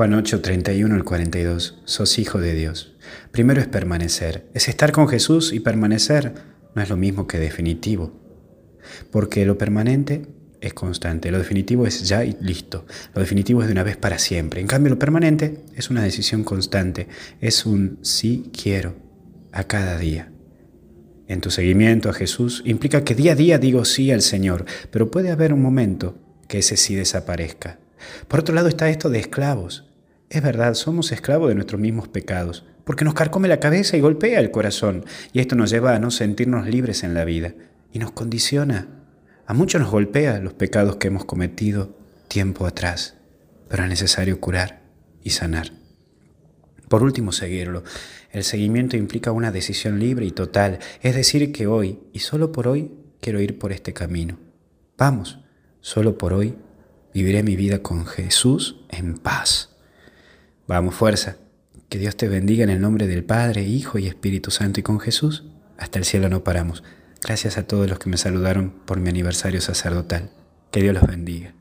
Juan 8, 31 al 42. Sos hijo de Dios. Primero es permanecer. Es estar con Jesús y permanecer no es lo mismo que definitivo. Porque lo permanente es constante, lo definitivo es ya y listo, lo definitivo es de una vez para siempre. En cambio, lo permanente es una decisión constante, es un sí quiero a cada día. En tu seguimiento a Jesús implica que día a día digo sí al Señor, pero puede haber un momento que ese sí desaparezca. Por otro lado está esto de esclavos. Es verdad, somos esclavos de nuestros mismos pecados, porque nos carcome la cabeza y golpea el corazón, y esto nos lleva a no sentirnos libres en la vida, y nos condiciona a muchos nos golpea los pecados que hemos cometido tiempo atrás, pero es necesario curar y sanar. Por último, seguirlo. El seguimiento implica una decisión libre y total, es decir, que hoy, y solo por hoy, quiero ir por este camino. Vamos, solo por hoy viviré mi vida con Jesús en paz. Vamos, fuerza. Que Dios te bendiga en el nombre del Padre, Hijo y Espíritu Santo y con Jesús. Hasta el cielo no paramos. Gracias a todos los que me saludaron por mi aniversario sacerdotal. Que Dios los bendiga.